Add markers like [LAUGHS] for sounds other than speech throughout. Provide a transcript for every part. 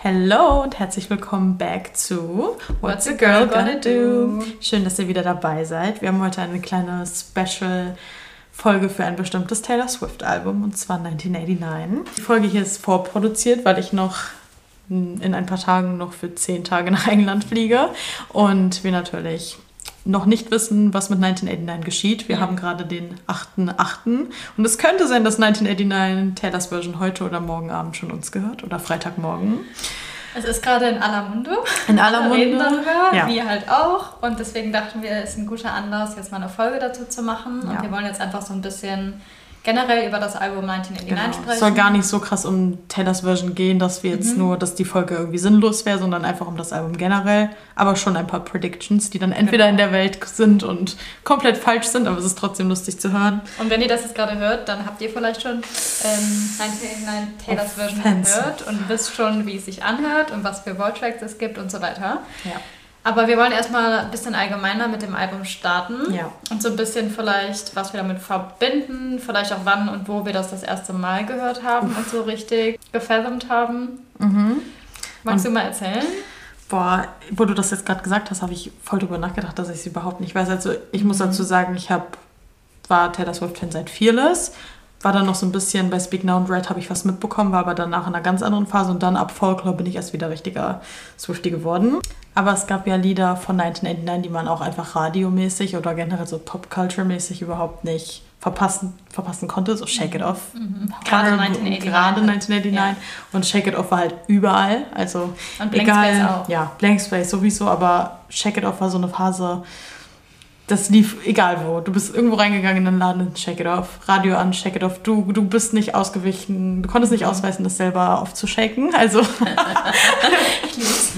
Hello und herzlich willkommen back zu What's a Girl Gonna Do? Schön, dass ihr wieder dabei seid. Wir haben heute eine kleine Special Folge für ein bestimmtes Taylor Swift Album und zwar 1989. Die Folge hier ist vorproduziert, weil ich noch in ein paar Tagen noch für zehn Tage nach England fliege und wir natürlich noch nicht wissen, was mit 1989 geschieht. Wir ja. haben gerade den 8.8. Und es könnte sein, dass 1989 Taylors Version heute oder morgen Abend schon uns gehört oder Freitagmorgen. Es ist gerade in aller Munde. In aller Munde. reden darüber, ja. wir halt auch. Und deswegen dachten wir, es ist ein guter Anlass, jetzt mal eine Folge dazu zu machen. Und ja. wir wollen jetzt einfach so ein bisschen generell über das Album 1989 genau. sprechen. Es soll gar nicht so krass um Taylors Version gehen, dass wir jetzt mhm. nur, dass die Folge irgendwie sinnlos wäre, sondern einfach um das Album generell. Aber schon ein paar Predictions, die dann entweder genau. in der Welt sind und komplett falsch sind, aber es ist trotzdem lustig zu hören. Und wenn ihr das jetzt gerade hört, dann habt ihr vielleicht schon ähm, 1989 Taylors Version gehört und wisst schon, wie es sich anhört und was für Voice-Tracks es gibt und so weiter. Ja. Aber wir wollen erstmal ein bisschen allgemeiner mit dem Album starten. Ja. Und so ein bisschen vielleicht, was wir damit verbinden, vielleicht auch wann und wo wir das das erste Mal gehört haben Uff. und so richtig gefasmt haben. Mhm. Magst und, du mal erzählen? Boah, wo du das jetzt gerade gesagt hast, habe ich voll drüber nachgedacht, dass ich es überhaupt nicht weiß. Also ich muss mhm. dazu sagen, ich hab, war Taylor Swift-Fan seit Fearless war dann noch so ein bisschen bei Speak Now and Red habe ich was mitbekommen, war aber danach in einer ganz anderen Phase und dann ab Folklore bin ich erst wieder richtiger Swifty geworden. Aber es gab ja Lieder von 1989, die man auch einfach radiomäßig oder generell so Pop-Culture-mäßig überhaupt nicht verpassen, verpassen konnte, so Shake It Off. Mhm. Gerade 1989. Gerade 1989. Ja. Und Shake It Off war halt überall. Also und Blank egal, Space auch. Ja, Blank Space sowieso, aber Shake It Off war so eine Phase, das lief egal wo. Du bbist irgendwo reingegangen in den Laden, check it off. Radio an, check it off. Du, du bist nicht ausgewichen, du konntest nicht ausweisen, das selber aufzushaken. Also. [LAUGHS] ich lieb's.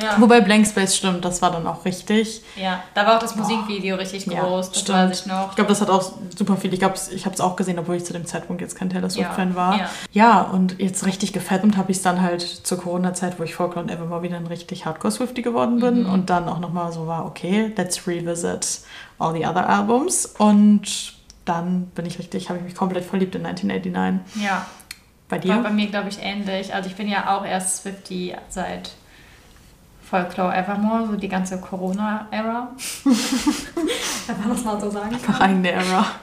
Ja. Wobei Blank Space stimmt, das war dann auch richtig. Ja, da war auch das Musikvideo oh. richtig groß, ja, das stimmt. weiß ich noch. Ich glaube, das hat auch super viel, ich glaube, ich habe es auch gesehen, obwohl ich zu dem Zeitpunkt jetzt kein Taylor Swift-Fan ja. war. Ja. ja, und jetzt richtig gefettet habe ich es dann halt zur Corona-Zeit, wo ich Folklore und Evermore wieder ein richtig Hardcore-Swifty geworden bin mhm. und dann auch nochmal so war, okay, let's revisit all the other albums und dann bin ich richtig, habe ich mich komplett verliebt in 1989. Ja. Bei dir? War bei mir, glaube ich, ähnlich. Also ich bin ja auch erst Swifty seit Folklore Evermore, so die ganze Corona-Ära. Kann [LAUGHS] man das mal so sagen? Einfach eigene Ära. [LAUGHS]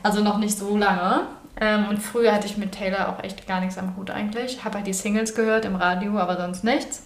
Also noch nicht so lange. Ähm, und früher hatte ich mit Taylor auch echt gar nichts am Hut eigentlich. Habe halt die Singles gehört im Radio, aber sonst nichts.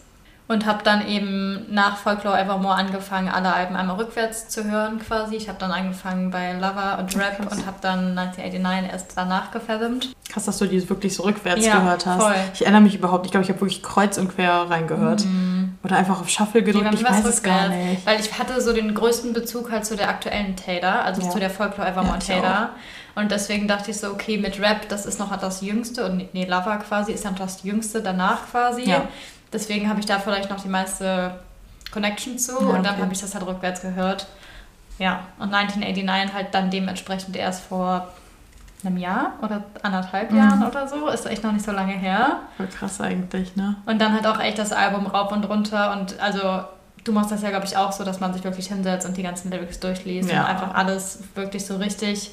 Und habe dann eben nach Folklore Evermore angefangen, alle Alben einmal rückwärts zu hören quasi. Ich habe dann angefangen bei Lover und Rap Krass. und habe dann 1989 erst danach gefilmt. Krass, dass du die wirklich so rückwärts ja, gehört hast. Voll. Ich erinnere mich überhaupt. Ich glaube, ich habe wirklich kreuz und quer reingehört. Mhm. Oder einfach auf Shuffle gedrückt. Nee, ich weiß es gar nicht. Weil ich hatte so den größten Bezug halt zu der aktuellen Taylor, also ja. zu der Folklore Evermore ja, Taylor. Und deswegen dachte ich so, okay, mit Rap, das ist noch das Jüngste und nee, Lover quasi ist dann das Jüngste danach quasi. Ja. Deswegen habe ich da vielleicht noch die meiste Connection zu ja, und dann habe ich das halt rückwärts gehört. Ja, und 1989 halt dann dementsprechend erst vor einem Jahr oder anderthalb mhm. Jahren oder so. Ist echt noch nicht so lange her. Voll krass eigentlich, ne? Und dann halt auch echt das Album rauf und runter und also du machst das ja, glaube ich, auch so, dass man sich wirklich hinsetzt und die ganzen Lyrics durchliest ja. und einfach alles wirklich so richtig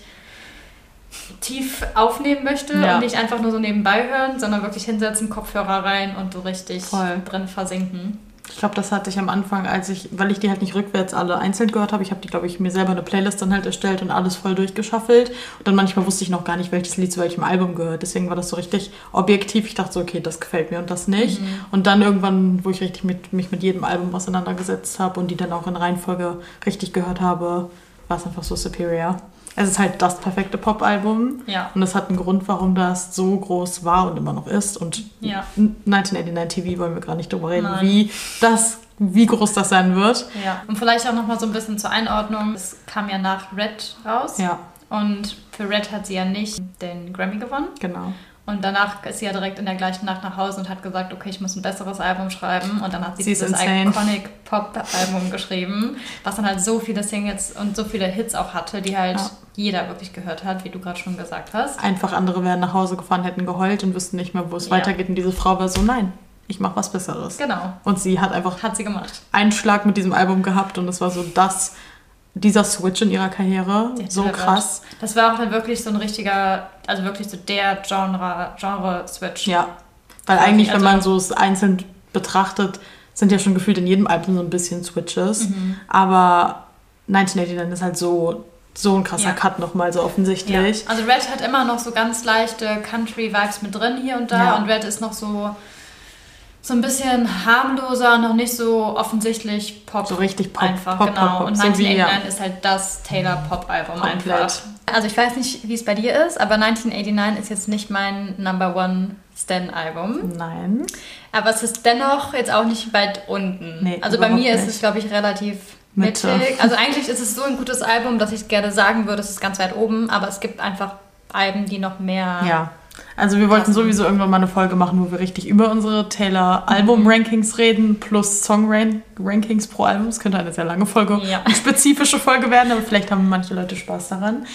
tief aufnehmen möchte ja. und nicht einfach nur so nebenbei hören, sondern wirklich hinsetzen, Kopfhörer rein und so richtig Voll. drin versinken. Ich glaube, das hatte ich am Anfang, als ich, weil ich die halt nicht rückwärts alle einzeln gehört habe, ich habe die, glaube ich, mir selber eine Playlist dann halt erstellt und alles voll durchgeschaffelt. Und dann manchmal wusste ich noch gar nicht, welches Lied zu welchem Album gehört. Deswegen war das so richtig objektiv. Ich dachte so, okay, das gefällt mir und das nicht. Mhm. Und dann irgendwann, wo ich richtig mit, mich mit jedem Album auseinandergesetzt habe und die dann auch in Reihenfolge richtig gehört habe, war es einfach so superior es ist halt das perfekte Pop-Album. Ja. Und es hat einen Grund, warum das so groß war und immer noch ist. Und ja. 1989 TV wollen wir gar nicht drüber reden, Nein. wie das wie groß das sein wird. Ja, und vielleicht auch noch mal so ein bisschen zur Einordnung. Es kam ja nach Red raus. Ja. Und für Red hat sie ja nicht den Grammy gewonnen. Genau. Und danach ist sie ja direkt in der gleichen Nacht nach Hause und hat gesagt, okay, ich muss ein besseres Album schreiben. Und dann hat sie, sie dieses iconic Pop-Album geschrieben, was dann halt so viele Singles und so viele Hits auch hatte, die halt ja. jeder wirklich gehört hat, wie du gerade schon gesagt hast. Einfach andere wären nach Hause gefahren, hätten geheult und wüssten nicht mehr, wo es ja. weitergeht. Und diese Frau war so, nein, ich mache was Besseres. Genau. Und sie hat einfach hat sie gemacht. einen Schlag mit diesem Album gehabt und es war so das dieser Switch in ihrer Karriere so krass. Das war auch dann wirklich so ein richtiger, also wirklich so der Genre, Genre-Switch. Ja. Weil eigentlich, also, wenn man so es einzeln betrachtet, sind ja schon gefühlt in jedem Album so ein bisschen Switches. Mhm. Aber 1989 ist halt so, so ein krasser ja. Cut nochmal so offensichtlich. Ja. Also Red hat immer noch so ganz leichte Country-Vibes mit drin hier und da. Ja. Und Red ist noch so so ein bisschen harmloser, noch nicht so offensichtlich Pop. So richtig Pop. Einfach, Pop, genau. Pop, Pop. Und 1989 ja. ist halt das Taylor-Pop-Album einfach. Also ich weiß nicht, wie es bei dir ist, aber 1989 ist jetzt nicht mein Number One Stan-Album. Nein. Aber es ist dennoch jetzt auch nicht weit unten. Nee, also bei mir nicht. ist es, glaube ich, relativ Mitte. mittig. Also eigentlich ist es so ein gutes Album, dass ich gerne sagen würde, es ist ganz weit oben, aber es gibt einfach Alben, die noch mehr ja. Also wir wollten sowieso irgendwann mal eine Folge machen, wo wir richtig über unsere Taylor-Album-Rankings reden, plus Song-Rankings pro Album. Es könnte eine sehr lange Folge, ja. eine [LAUGHS] spezifische Folge werden, aber vielleicht haben manche Leute Spaß daran.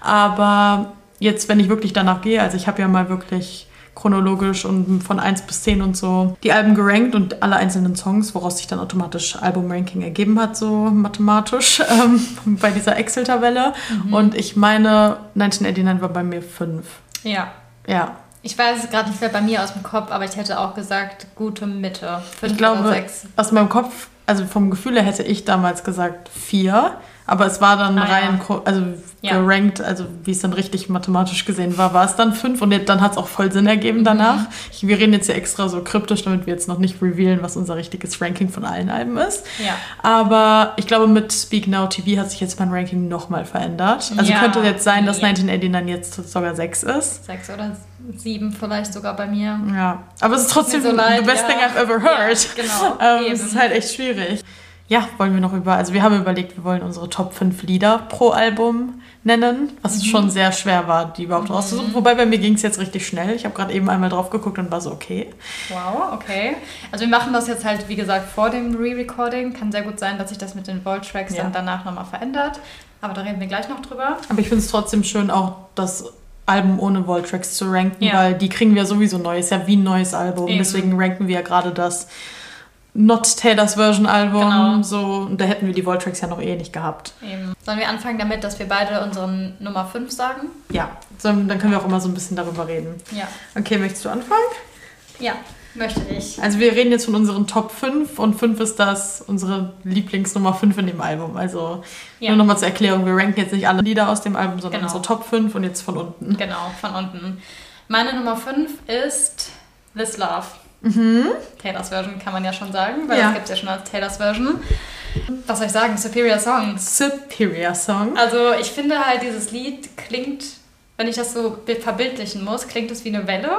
Aber jetzt, wenn ich wirklich danach gehe, also ich habe ja mal wirklich chronologisch und von 1 bis 10 und so die Alben gerankt und alle einzelnen Songs, woraus sich dann automatisch Album-Ranking ergeben hat, so mathematisch [LAUGHS] ähm, bei dieser Excel-Tabelle. Mhm. Und ich meine, 1989 war bei mir 5. Ja. Ja. Ich weiß es gerade nicht mehr bei mir aus dem Kopf, aber ich hätte auch gesagt, gute Mitte. Fünf ich glaube, oder sechs. aus meinem Kopf, also vom Gefühl her hätte ich damals gesagt vier. Aber es war dann ah, rein, ja. also ja. gerankt, also wie es dann richtig mathematisch gesehen war, war es dann fünf und dann hat es auch voll Sinn ergeben danach. Mhm. Ich, wir reden jetzt hier extra so kryptisch, damit wir jetzt noch nicht revealen, was unser richtiges Ranking von allen Alben ist. Ja. Aber ich glaube, mit Speak Now TV hat sich jetzt mein Ranking nochmal verändert. Also könnte jetzt sein, dass 1989 jetzt sogar sechs ist. Sechs oder sieben vielleicht sogar bei mir. Ja, aber es ist trotzdem so leid, the best thing I've ever heard. genau. [LAUGHS] ähm, es ist halt echt schwierig. Ja, wollen wir noch über, also wir haben überlegt, wir wollen unsere Top 5 Lieder pro Album nennen, was mhm. schon sehr schwer war, die überhaupt mhm. rauszusuchen. Wobei bei mir ging es jetzt richtig schnell. Ich habe gerade eben einmal drauf geguckt und war so, okay. Wow, okay. Also wir machen das jetzt halt, wie gesagt, vor dem Re-Recording. Kann sehr gut sein, dass sich das mit den Volt-Tracks ja. dann danach nochmal verändert. Aber da reden wir gleich noch drüber. Aber ich finde es trotzdem schön, auch das Album ohne Volt-Tracks zu ranken, ja. weil die kriegen wir sowieso neu. Ist ja wie ein neues Album. Eben. Deswegen ranken wir ja gerade das Not Taylors Version Album. Genau. So, und da hätten wir die Voltracks ja noch eh nicht gehabt. Eben. Sollen wir anfangen damit, dass wir beide unseren Nummer 5 sagen? Ja, so, dann können wir auch immer so ein bisschen darüber reden. Ja. Okay, möchtest du anfangen? Ja, möchte ich. Also wir reden jetzt von unseren Top 5 und 5 ist das unsere Lieblingsnummer 5 in dem Album. Also ja. nur nochmal zur Erklärung, wir ranken jetzt nicht alle Lieder aus dem Album, sondern genau. unsere Top 5 und jetzt von unten. Genau, von unten. Meine Nummer 5 ist This Love. Mhm. Taylors Version kann man ja schon sagen, weil ja. das gibt es ja schon als Taylors Version. Was soll ich sagen? Superior Song. Superior Song. Also ich finde halt, dieses Lied klingt, wenn ich das so verbildlichen muss, klingt es wie eine Welle.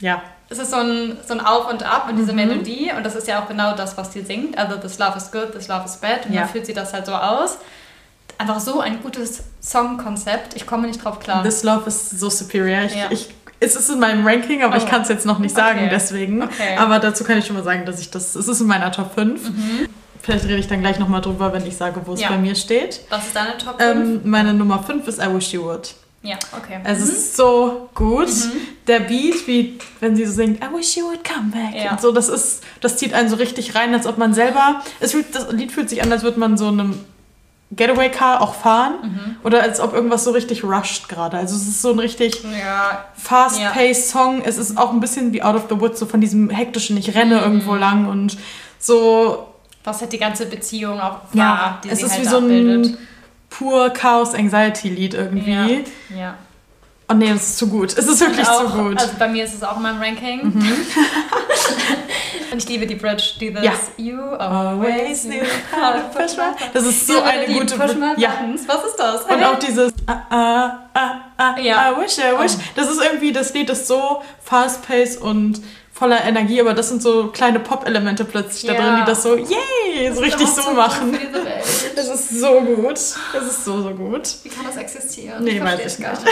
Ja. Es ist so ein, so ein Auf und Ab und diese mhm. Melodie und das ist ja auch genau das, was sie singt. Also this love is good, this love is bad und ja. dann fühlt sie das halt so aus. Einfach so ein gutes Songkonzept. Ich komme nicht drauf klar. This love is so superior. Ich, ja. ich es ist in meinem Ranking, aber oh. ich kann es jetzt noch nicht sagen, okay. deswegen. Okay. Aber dazu kann ich schon mal sagen, dass ich das. Es ist in meiner Top 5. Mhm. Vielleicht rede ich dann gleich nochmal drüber, wenn ich sage, wo es ja. bei mir steht. Was ist deine Top 5? Ähm, meine Nummer 5 ist I Wish You Would. Ja, okay. Es mhm. ist so gut. Mhm. Der Beat, wie wenn sie so singt, I wish you would come back. Ja. Und so, das ist, das zieht einen so richtig rein, als ob man selber. Es fühlt, das Lied fühlt sich an, als würde man so einem Getaway Car auch fahren mhm. oder als ob irgendwas so richtig rushed gerade. Also es ist so ein richtig ja. fast-paced ja. Song. Es ist auch ein bisschen wie Out of the Woods, so von diesem hektischen, ich renne mhm. irgendwo lang und so. Was hat die ganze Beziehung auch war, ja, die es ist halt wie so ein pur Chaos-Anxiety-Lied irgendwie. Ja. ja. Oh nee, es ist zu gut. Es ist wirklich auch, zu gut. Also bei mir ist es auch in meinem Ranking. Mhm. [LAUGHS] Und ich liebe die Bridge. This. Ja. You always knew how to push my Das ist so eine gute Bridge. Ja. Was ist das? Und auch dieses ah, ah, ah, ah, ja. I wish, I wish. Oh. Das ist irgendwie, das Lied ist so fast-paced und voller Energie, aber das sind so kleine Pop-Elemente plötzlich ja. da drin, die das so, yay, so richtig so, machen. Das ist so gut. Das ist so, so gut. Wie kann das existieren? Nee, ich weiß ich gar nicht. [LAUGHS]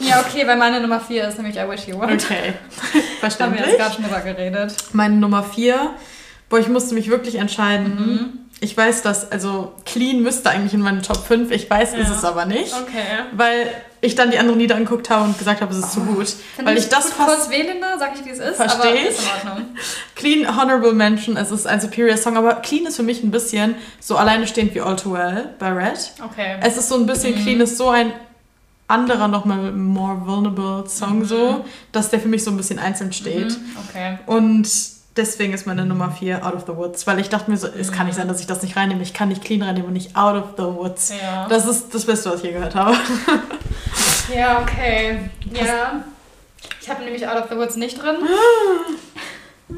Ja, okay, weil meine Nummer 4 ist nämlich I Wish You Would. Okay, verständlich. [LAUGHS] Haben wir jetzt gerade schon drüber geredet. Meine Nummer 4, boah, ich musste mich wirklich entscheiden. Mhm. Ich weiß, dass, also Clean müsste eigentlich in meine Top 5, ich weiß, ja. ist es aber nicht. Okay. Weil ich dann die anderen Lieder angeguckt habe und gesagt habe, es ist oh. zu gut. Weil ich, das gut fast... kurz wählende, sag ich, wie es ist, verstehe aber ist in Ordnung. [LAUGHS] Clean, Honorable Mention, es ist ein Superior Song, aber Clean ist für mich ein bisschen so alleine stehend wie All Too Well bei Red. Okay. Es ist so ein bisschen, mhm. Clean ist so ein anderer nochmal more vulnerable Song mhm. so, dass der für mich so ein bisschen einzeln steht. Mhm. Okay. Und deswegen ist meine Nummer 4 Out of the Woods, weil ich dachte mir so, es kann nicht sein, dass ich das nicht reinnehme. Ich kann nicht clean reinnehmen und nicht Out of the Woods. Ja. Das ist das Beste, was ich je gehört habe. [LAUGHS] Ja, okay. Ja. Ich habe nämlich Out of the Woods nicht drin. [GASPS]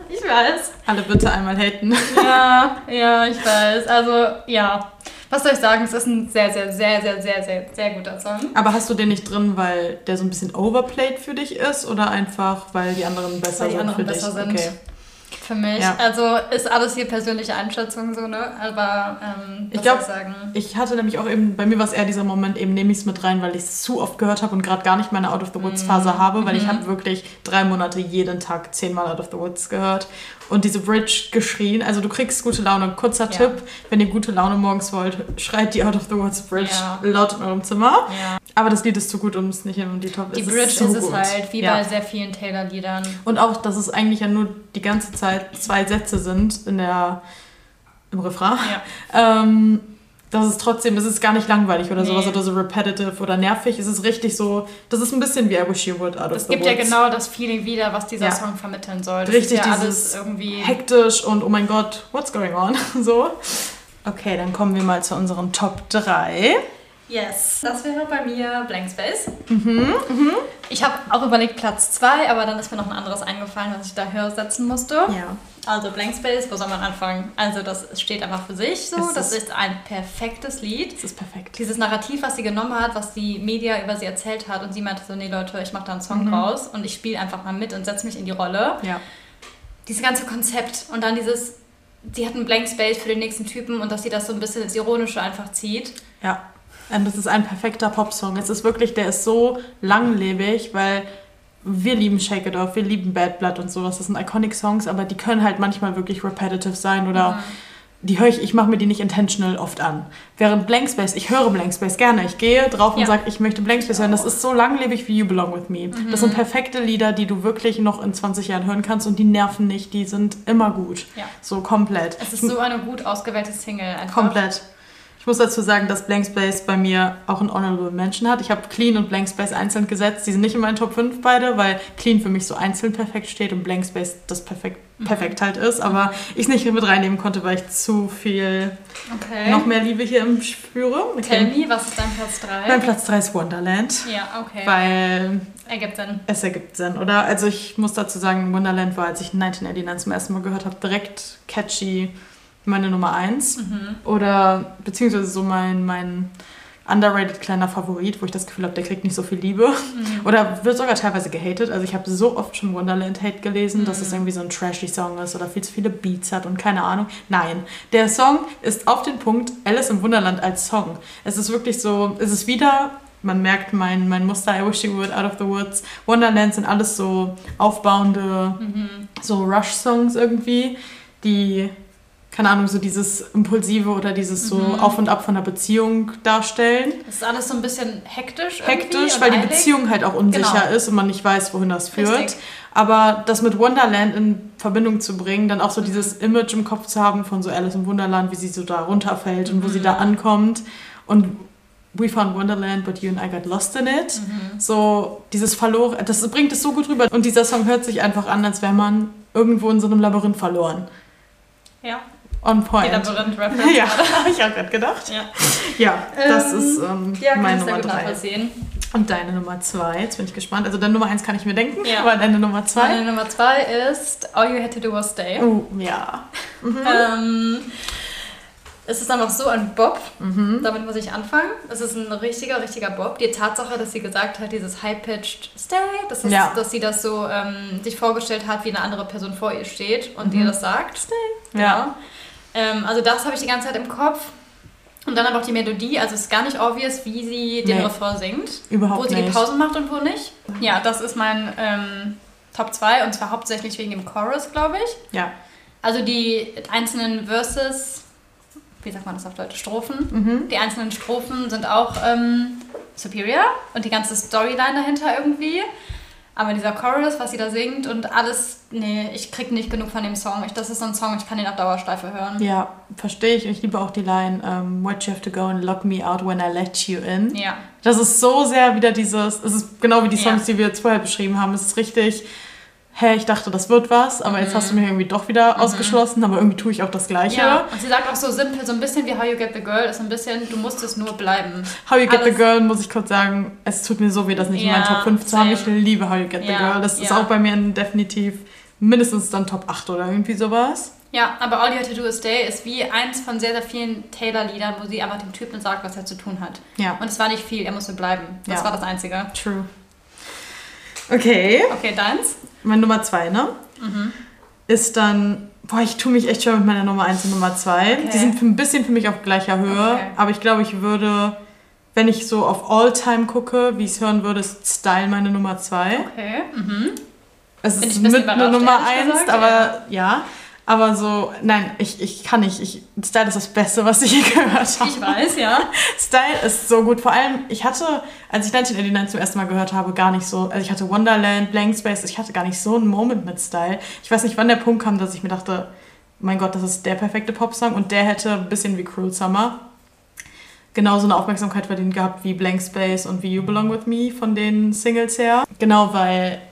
Ich weiß. Alle bitte einmal haten. Ja, [LAUGHS] ja, ich weiß. Also, ja. Was soll ich sagen? Es ist ein sehr, sehr, sehr, sehr, sehr, sehr, sehr guter Song. Aber hast du den nicht drin, weil der so ein bisschen overplayed für dich ist oder einfach, weil die anderen besser weil die sind anderen für besser dich? Sind. Okay für mich. Ja. Also ist alles hier persönliche Einschätzung so, ne? Aber ähm, ich glaube, ich hatte nämlich auch eben, bei mir war es eher dieser Moment, eben nehme ich es mit rein, weil ich es zu oft gehört habe und gerade gar nicht meine Out of the Woods Phase mm. habe, weil ich mhm. habe wirklich drei Monate jeden Tag zehnmal Out of the Woods gehört und diese Bridge geschrien. Also du kriegst gute Laune. Kurzer ja. Tipp, wenn ihr gute Laune morgens wollt, schreit die Out of the Woods Bridge ja. laut in eurem Zimmer. Ja. Aber das Lied ist zu gut, um es nicht in die Top Die es Bridge ist, so ist es gut. halt, wie bei sehr vielen Taylor-Liedern. Und auch, dass es eigentlich ja nur die ganze Zeit zwei Sätze sind in der im Refrain. Ähm, das ist trotzdem, das ist gar nicht langweilig oder nee. sowas oder so repetitive oder nervig. Es ist richtig so, das ist ein bisschen wie I Wish You Would Out of Es gibt ja genau das Feeling wieder, was dieser ja. Song vermitteln soll. Das richtig ja dieses irgendwie hektisch und oh mein Gott, what's going on? [LAUGHS] so. Okay, dann kommen wir mal zu unseren Top 3. Yes, das wäre bei mir Blank Space. Mhm, mhm. Ich habe auch überlegt Platz 2, aber dann ist mir noch ein anderes eingefallen, was ich da höher setzen musste. Ja. Also Blank Space, wo soll man anfangen? Also das steht einfach für sich so. Es das ist, ist ein perfektes Lied. Es ist perfekt. Dieses Narrativ, was sie genommen hat, was die Media über sie erzählt hat und sie meinte so, nee Leute, ich mache da einen Song mhm. draus und ich spiele einfach mal mit und setze mich in die Rolle. Ja. Dieses ganze Konzept und dann dieses, sie hat einen Blank Space für den nächsten Typen und dass sie das so ein bisschen ins Ironische einfach zieht. Ja. Und das ist ein perfekter Popsong. Es ist wirklich, der ist so langlebig, weil wir lieben Shake It Off, wir lieben Bad Blood und sowas. Das sind iconic Songs, aber die können halt manchmal wirklich repetitive sein oder mhm. die höre ich, ich mache mir die nicht intentional oft an. Während Blank Space, ich höre Blank Space gerne. Ich gehe drauf ja. und sage, ich möchte Blank Space hören. Das ist so langlebig wie You Belong With Me. Mhm. Das sind perfekte Lieder, die du wirklich noch in 20 Jahren hören kannst und die nerven nicht, die sind immer gut. Ja. So komplett. Es ist so eine gut ausgewählte Single. Einfach. Komplett. Ich muss dazu sagen, dass Blank Space bei mir auch ein Honorable Mention hat. Ich habe Clean und Blank Space einzeln gesetzt. Die sind nicht in meinen Top 5 beide, weil Clean für mich so einzeln perfekt steht und Blank Space das perfekt, mhm. perfekt halt ist. Aber ich es nicht mit reinnehmen konnte, weil ich zu viel okay. noch mehr Liebe hier im spüre. Okay. Tell me, was ist dein Platz 3? Mein Platz 3 ist Wonderland. Ja, okay. Weil Ergibt Sinn. Es ergibt Sinn, oder? Also ich muss dazu sagen, Wonderland war, als ich 1989 zum ersten Mal gehört habe, direkt catchy meine Nummer eins. Mhm. Oder beziehungsweise so mein, mein underrated kleiner Favorit, wo ich das Gefühl habe, der kriegt nicht so viel Liebe. Mhm. Oder wird sogar teilweise gehatet. Also ich habe so oft schon Wonderland Hate gelesen, mhm. dass es irgendwie so ein trashy Song ist oder viel zu viele Beats hat und keine Ahnung. Nein, der Song ist auf den Punkt Alice im Wunderland als Song. Es ist wirklich so, es ist wieder man merkt mein, mein Muster, I Wish You Would, Out of the Woods, Wonderland sind alles so aufbauende, mhm. so Rush-Songs irgendwie, die keine Ahnung, so dieses Impulsive oder dieses so mhm. Auf und Ab von der Beziehung darstellen. Das ist alles so ein bisschen hektisch. Hektisch, weil die Beziehung halt auch unsicher genau. ist und man nicht weiß, wohin das führt. Richtig. Aber das mit Wonderland in Verbindung zu bringen, dann auch so dieses Image im Kopf zu haben von so Alice im Wunderland, wie sie so da runterfällt und wo sie da mhm. ankommt. Und We found Wonderland, but you and I got lost in it. Mhm. So dieses verloren, das bringt es so gut rüber. Und dieser Song hört sich einfach an, als wäre man irgendwo in so einem Labyrinth verloren. Ja. On point. Die Labyrinth-Reference. [LAUGHS] ja, habe ich auch gerade gedacht. Ja, ja das ähm, ist ähm, ja, meine Nummer drei. Und deine Nummer zwei, jetzt bin ich gespannt. Also deine Nummer eins kann ich mir denken, ja. aber deine Nummer zwei? Meine Nummer zwei ist All You Had To Do Was Stay. Oh, ja. [LAUGHS] Mhm. ähm, es ist einfach so ein Bob, mhm. damit muss ich anfangen. Es ist ein richtiger, richtiger Bob. Die Tatsache, dass sie gesagt hat, dieses high-pitched Stay, das ist, ja. dass sie das so ähm, sich vorgestellt hat, wie eine andere Person vor ihr steht und mhm. ihr das sagt. Stay. Genau. Ja. Ähm, also das habe ich die ganze Zeit im Kopf. Und dann aber auch die Melodie, also es ist gar nicht obvious, wie sie den nee. Refrain singt. Überhaupt Wo sie nicht. die Pausen macht und wo nicht. Ja, das ist mein ähm, Top 2 und zwar hauptsächlich wegen dem Chorus, glaube ich. Ja. Also die einzelnen Verses, wie sagt man das auf Deutsch, Strophen. Mhm. Die einzelnen Strophen sind auch ähm, superior und die ganze Storyline dahinter irgendwie. Aber dieser Chorus, was sie da singt und alles, nee, ich krieg nicht genug von dem Song. Ich, das ist so ein Song, ich kann den auf Dauerschleife hören. Ja, verstehe ich. Ich liebe auch die Line, um, What you have to go and lock me out when I let you in. Ja. Das ist so sehr wieder dieses, es ist genau wie die Songs, ja. die wir jetzt vorher beschrieben haben. Es ist richtig hä, ich dachte, das wird was, aber mhm. jetzt hast du mich irgendwie doch wieder mhm. ausgeschlossen, aber irgendwie tue ich auch das Gleiche. Ja, und sie sagt auch so simpel, so ein bisschen wie How You Get the Girl, ist ein bisschen, du musst es nur bleiben. How You Get Alles the Girl, muss ich kurz sagen, es tut mir so weh, das nicht ja, in meinen Top 5 zu haben. Ich liebe How You Get ja, the Girl. Das ja. ist auch bei mir definitiv mindestens dann Top 8 oder irgendwie sowas. Ja, aber All You Have to Do Is Stay ist wie eins von sehr, sehr vielen Taylor-Liedern, wo sie einfach dem Typen sagt, was er zu tun hat. Ja. Und es war nicht viel, er musste bleiben. Das war das Einzige. True. Okay. Okay, deins? Mein Nummer zwei, ne? Mhm. Ist dann, boah, ich tue mich echt schwer mit meiner Nummer eins und Nummer zwei. Okay. Die sind ein bisschen für mich auf gleicher Höhe, okay. aber ich glaube, ich würde, wenn ich so auf All-Time gucke, wie ich es hören würde, ist Style meine Nummer zwei. Okay. Mhm. Es ist mit einer Nummer eins, aber ja. ja. Aber so, nein, ich, ich kann nicht. Ich, Style ist das Beste, was ich je gehört habe. Ich weiß, ja. [LAUGHS] Style ist so gut. Vor allem, ich hatte, als ich 1989 zum ersten Mal gehört habe, gar nicht so, also ich hatte Wonderland, Blank Space, ich hatte gar nicht so einen Moment mit Style. Ich weiß nicht, wann der Punkt kam, dass ich mir dachte, mein Gott, das ist der perfekte Popsong und der hätte ein bisschen wie Cruel Summer genauso eine Aufmerksamkeit verdient gehabt wie Blank Space und wie You Belong With Me von den Singles her. Genau, weil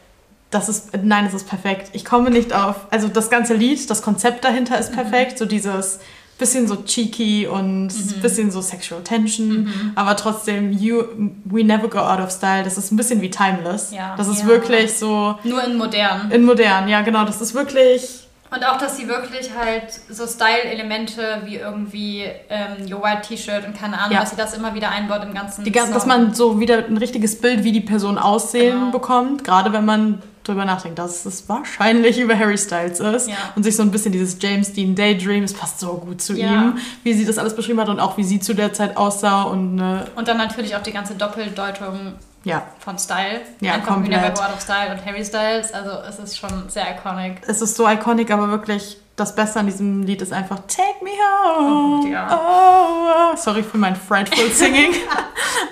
das ist, nein, es ist perfekt. Ich komme nicht auf, also das ganze Lied, das Konzept dahinter ist mhm. perfekt, mhm. so dieses bisschen so cheeky und mhm. bisschen so sexual tension, mhm. aber trotzdem you we never go out of style. Das ist ein bisschen wie timeless. Ja, das ist ja. wirklich so nur in modern. In modern, ja genau. Das ist wirklich und auch, dass sie wirklich halt so Style-Elemente wie irgendwie ähm, Your White T-Shirt und keine Ahnung, ja. dass sie das immer wieder einbaut im ganzen die, Dass man so wieder ein richtiges Bild, wie die Person aussehen genau. bekommt, gerade wenn man drüber nachdenkt, dass es wahrscheinlich über Harry Styles ist ja. und sich so ein bisschen dieses James Dean Daydream, es passt so gut zu ja. ihm, wie sie das alles beschrieben hat und auch wie sie zu der Zeit aussah und äh, und dann natürlich auch die ganze Doppeldeutung ja. von Style. Ja, Einfach komplett. Never Go Out of Style und Harry Styles, also es ist schon sehr iconic. Es ist so iconic, aber wirklich das Beste an diesem Lied ist einfach Take me home. Oh, ja. oh, oh. Sorry für mein frightful [LAUGHS] Singing.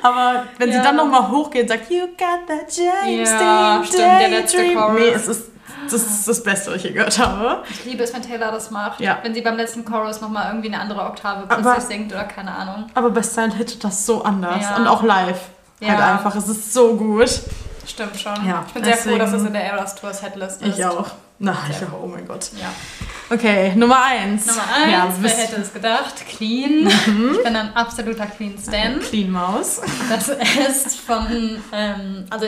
Aber wenn ja. sie dann nochmal hochgeht und sagt, You got that James ja, Dean stimmt, der letzte Chorus. Nee, es ist das ist das Beste, was ich je gehört habe. Ich liebe es, wenn Taylor das macht. Ja. Wenn sie beim letzten Chorus nochmal irgendwie eine andere Oktave plötzlich singt oder keine Ahnung. Aber bei Style hittet das so anders. Ja. Und auch live. Ja. Halt einfach. Es ist so gut. Stimmt schon. Ja, ich bin sehr froh, dass es in der Eras Tour Setlist ist. Ich auch. Na, ich auch. Oh mein Gott. Ja. Okay, Nummer eins. Nummer eins, ja, wer hätte es gedacht? Clean. Mhm. Ich bin ein absoluter Clean Stan. Clean Maus. Das ist von, ähm, also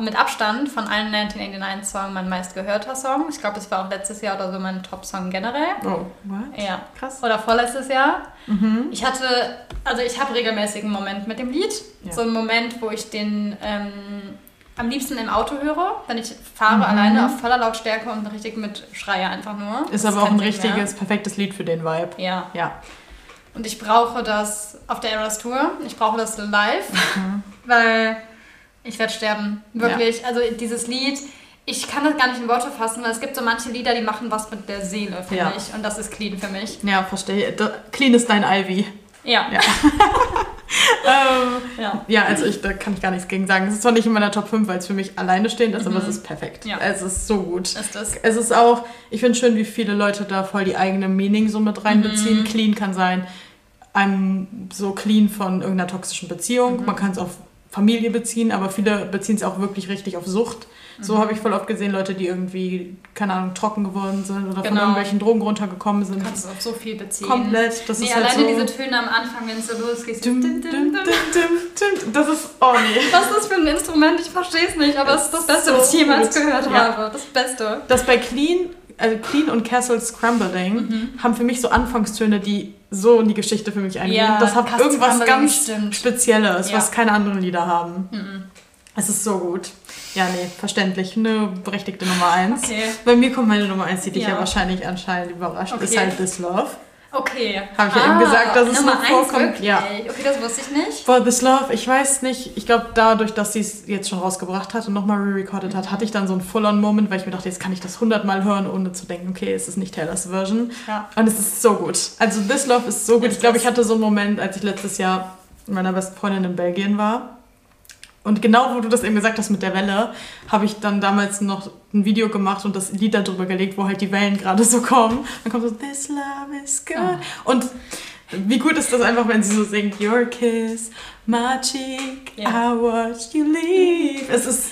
mit Abstand von allen 1989-Songs mein meistgehörter Song. Ich glaube, es war auch letztes Jahr oder so mein Top-Song generell. Oh, what? Ja. Krass. Oder vorletztes Jahr. Mhm. Ich hatte, also ich habe regelmäßig einen Moment mit dem Lied. Ja. So einen Moment, wo ich den... Ähm, am liebsten im Auto höre, wenn ich fahre mhm. alleine auf voller Lautstärke und richtig mit Schreie einfach nur. Ist das aber auch ein richtiges, perfektes Lied für den Vibe. Ja. Ja. Und ich brauche das auf der Eras Tour. Ich brauche das live, mhm. weil ich werde sterben. Wirklich. Ja. Also dieses Lied, ich kann das gar nicht in Worte fassen, weil es gibt so manche Lieder, die machen was mit der Seele, finde ja. ich. Und das ist Clean für mich. Ja, verstehe. Clean ist dein Ivy. Ja. Ja. [LAUGHS] ähm, ja. ja. also ich, da kann ich gar nichts gegen sagen. Es ist zwar nicht in meiner Top 5, weil es für mich alleine stehend ist, mhm. aber es ist perfekt. Ja. Es ist so gut. Ist das? Es ist auch, ich finde schön, wie viele Leute da voll die eigene Meaning so mit reinbeziehen. Mhm. Clean kann sein, einem so clean von irgendeiner toxischen Beziehung. Mhm. Man kann es auf Familie beziehen, aber viele beziehen es auch wirklich richtig auf Sucht. So mhm. habe ich voll oft gesehen, Leute, die irgendwie, keine Ahnung, trocken geworden sind oder genau. von irgendwelchen Drogen runtergekommen sind. Du kannst es auf so viel beziehen. Komplett. Das nee, ist alleine halt so diese Töne am Anfang, wenn es so losgeht. Dum, dum, dum, das ist, oh nee. Was ist das für ein Instrument? Ich verstehe es nicht, aber es ist das Beste, so was ich jemals gehört ja. habe. Das Beste. Das bei Clean, also Clean und Castle Scrambling mhm. haben für mich so Anfangstöne, die so in die Geschichte für mich eingehen. Ja, das hat irgendwas ganz stimmt. Spezielles, ja. was keine anderen Lieder haben. Mhm. Es ist so gut. Ja, nee, verständlich. Eine berechtigte Nummer 1. Okay. Bei mir kommt meine Nummer 1, die dich ja, ja wahrscheinlich anscheinend überrascht, okay. ist halt This Love. Okay. Habe ich ah, ja eben gesagt, dass es Nummer noch vorkommt. Wirklich? Ja. Okay, das wusste ich nicht. For This Love, ich weiß nicht, ich glaube dadurch, dass sie es jetzt schon rausgebracht hat und nochmal re-recorded hat, hatte ich dann so einen Full-on-Moment, weil ich mir dachte, jetzt kann ich das hundertmal hören, ohne zu denken, okay, es ist nicht Taylors Version. Ja. Und es ist so gut. Also This Love ist so gut. Ist ich glaube, ich hatte so einen Moment, als ich letztes Jahr mit meiner besten Freundin in Belgien war Und genau, wo du das eben gesagt hast mit der Welle, habe ich dann damals noch ein Video gemacht und das Lied darüber gelegt, wo halt die Wellen gerade so kommen. Dann kommt so, This love is good. Ah. Und wie gut ist das einfach, wenn sie so singt, Your kiss, my cheek, yeah. I watched you leave. Es ist,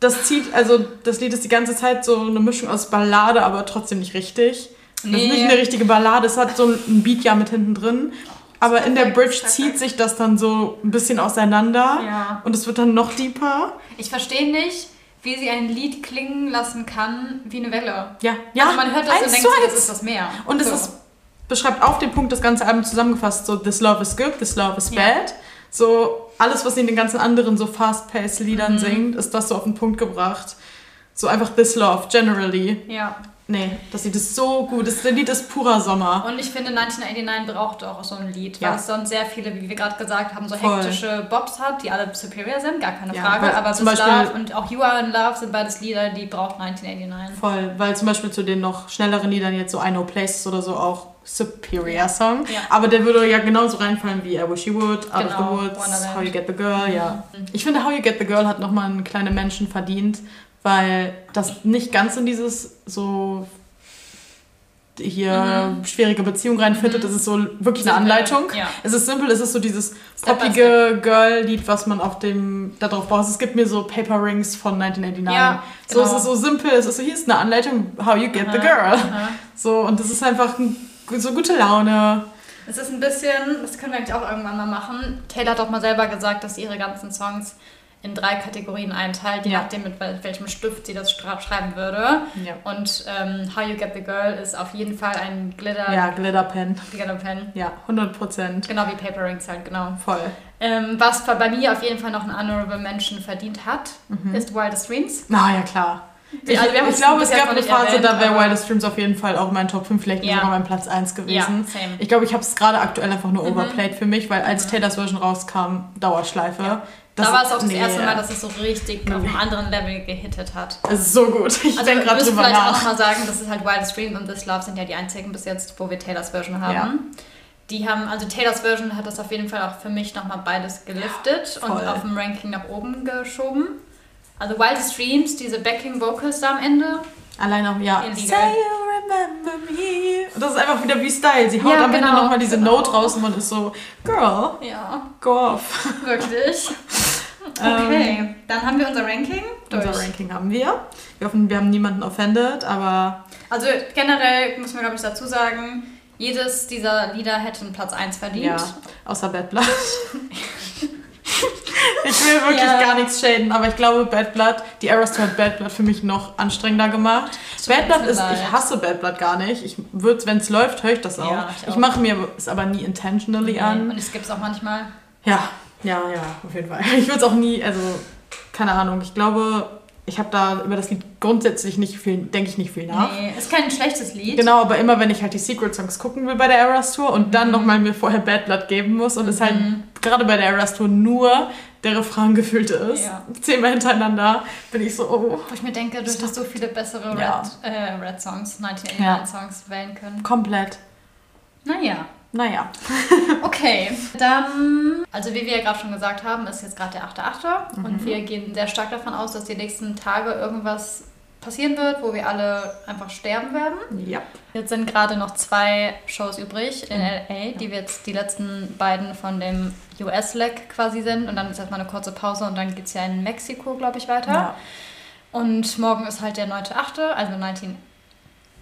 das zieht, also das Lied ist die ganze Zeit so eine Mischung aus Ballade, aber trotzdem nicht richtig. Nee. Das ist nicht eine richtige Ballade, es hat so ein Beat ja mit hinten drin. Aber in der Bridge zieht sich das dann so ein bisschen auseinander ja. und es wird dann noch deeper. Ich verstehe nicht, wie sie ein Lied klingen lassen kann wie eine Welle. Ja, ja. Also man hört das und denkt, das ist das Meer. Und so. es ist, beschreibt auf den Punkt das ganze Album zusammengefasst, so This Love is good, This Love is bad. Ja. So alles, was sie in den ganzen anderen so fast-paced Liedern mhm. singt, ist das so auf den Punkt gebracht. So einfach This Love, generally. Ja. Nee, das Lied ist so gut. Das Lied ist purer Sommer. Und ich finde, 1989 braucht auch so ein Lied, weil ja. es sonst sehr viele, wie wir gerade gesagt haben, so Voll. hektische Bobs hat, die alle superior sind, gar keine ja, Frage. Aber zum Beispiel, Love und auch You Are in Love sind beides Lieder, die braucht 1989. Voll, weil zum Beispiel zu den noch schnelleren Liedern jetzt so I Know Places oder so auch Superior Song. Ja. Aber der würde ja genauso reinfallen wie I Wish You Would, Out genau. of the genau, Woods, How You Get the Girl, ja. Mhm. Ich finde, How You Get the Girl hat nochmal einen kleinen Menschen verdient, weil das nicht ganz in dieses so hier mhm. schwierige Beziehung reinfittet. Mhm. Es ist so wirklich simple. eine Anleitung. Ja. Es ist simpel, es ist so dieses poppige Girl-Lied, was man auf dem, darauf braucht. Es gibt mir so Paper Rings von 1989. Ja, genau. So, es ist so simpel, es ist so, hier ist eine Anleitung, how you get aha, the girl. Aha. So, und das ist einfach ein, so gute Laune. Es ist ein bisschen, das können wir eigentlich auch irgendwann mal machen. Taylor hat auch mal selber gesagt, dass ihre ganzen Songs in drei Kategorien einteilt, je ja. nachdem, mit welchem Stift sie das schreiben würde. Ja. Und ähm, How You Get the Girl ist auf jeden Fall ein Glitter... Ja, Glitter Pen. Glitter Pen. Ja, 100 Prozent. Genau wie Paper Rings halt, genau. Voll. Ähm, was bei mir auf jeden Fall noch ein Honorable Mention verdient hat, mhm. ist Wildest Dreams. Na ja, klar. Ich, also ich glaube, es gab eine Phase, erwähnt, da wäre Wildest Dreams auf jeden Fall auch mein Top 5, vielleicht ja. sogar mein Platz 1 gewesen. Ja, same. Ich glaube, ich habe es gerade aktuell einfach nur mhm. overplayed für mich, weil als mhm. Taylors Version rauskam, Dauerschleife. Ja. Das da war es auch das nee, erste Mal, dass es so richtig auf einem anderen Level gehittet hat. Es ist so gut. Ich also denke gerade drüber vielleicht nach. auch nochmal sagen, das ist halt Wildest Dream und This Love sind ja die einzigen bis jetzt, wo wir Taylors Version haben. Ja. Die haben, also Taylors Version hat das auf jeden Fall auch für mich nochmal beides geliftet ja, und auf dem Ranking nach oben geschoben. Also Wildest Dreams, diese Backing Vocals da am Ende. Allein auch, ja. Say you remember me. Das ist einfach wieder wie Style. Sie haut ja, am genau, Ende nochmal diese genau. Note raus und man ist so, Girl, ja. go off. Wirklich. [LAUGHS] Okay, ähm, dann haben wir unser Ranking. Durch. Unser Ranking haben wir. Wir hoffen, wir haben niemanden offended, aber. Also generell muss man, glaube ich, dazu sagen, jedes dieser Lieder hätte einen Platz 1 verdient. Ja, außer Bad Blood. [LAUGHS] ich will wirklich ja. gar nichts schäden, aber ich glaube, Bad Blood, die Arrows hat Bad Blood für mich noch anstrengender gemacht. Bad Blood ist, ich hasse Bad Blood gar nicht. Ich würde, wenn es läuft, höre ich das auch. Ja, ich, ich mache mir es aber nie intentionally nee. an. Und es gibt es auch manchmal. Ja, ja, ja, auf jeden Fall. Ich würde es auch nie, also, keine Ahnung, ich glaube, ich habe da über das Lied grundsätzlich nicht viel, denke ich nicht viel nach. Nee, ist kein schlechtes Lied. Genau, aber immer wenn ich halt die Secret Songs gucken will bei der Eras Tour und mhm. dann nochmal mir vorher Bad Blood geben muss und mhm. es halt gerade bei der Eras Tour nur der Refrain gefüllt ist, ja. zehnmal hintereinander, bin ich so, oh. Wo ich mir denke, du hättest so viele bessere ja. Red, äh, Red Songs, 1989 ja. Songs wählen können. Komplett. Naja. Naja. [LAUGHS] [LAUGHS] okay, dann, also wie wir ja gerade schon gesagt haben, ist jetzt gerade der 8.8. Mhm. und wir gehen sehr stark davon aus, dass die nächsten Tage irgendwas passieren wird, wo wir alle einfach sterben werden. Ja. Jetzt sind gerade noch zwei Shows übrig in LA, die jetzt die letzten beiden von dem US-Leg quasi sind. Und dann ist erstmal eine kurze Pause und dann geht es ja in Mexiko, glaube ich, weiter. Ja. Und morgen ist halt der 9.8., also 19.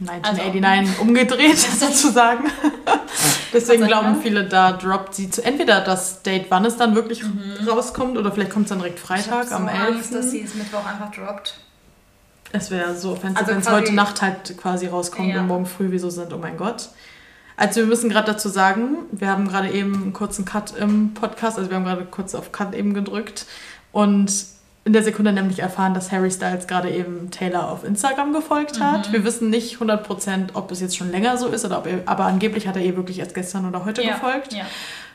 1989 also, [LAUGHS] umgedreht sozusagen. [LAUGHS] Deswegen glauben viele, da droppt sie zu. Entweder das Date, wann es dann wirklich mhm. rauskommt, oder vielleicht kommt es dann direkt Freitag ich am so 11. Angst, dass sie es Mittwoch einfach droppt. Es wäre so offensiv, also wenn es heute Nacht halt quasi rauskommt ja. und morgen früh wie so sind. Oh mein Gott. Also wir müssen gerade dazu sagen, wir haben gerade eben einen kurzen Cut im Podcast, also wir haben gerade kurz auf Cut eben gedrückt und in der Sekunde nämlich erfahren, dass Harry Styles gerade eben Taylor auf Instagram gefolgt hat. Mhm. Wir wissen nicht 100%, ob es jetzt schon länger so ist, oder ob er, aber angeblich hat er ihr wirklich erst gestern oder heute ja. gefolgt. Ja.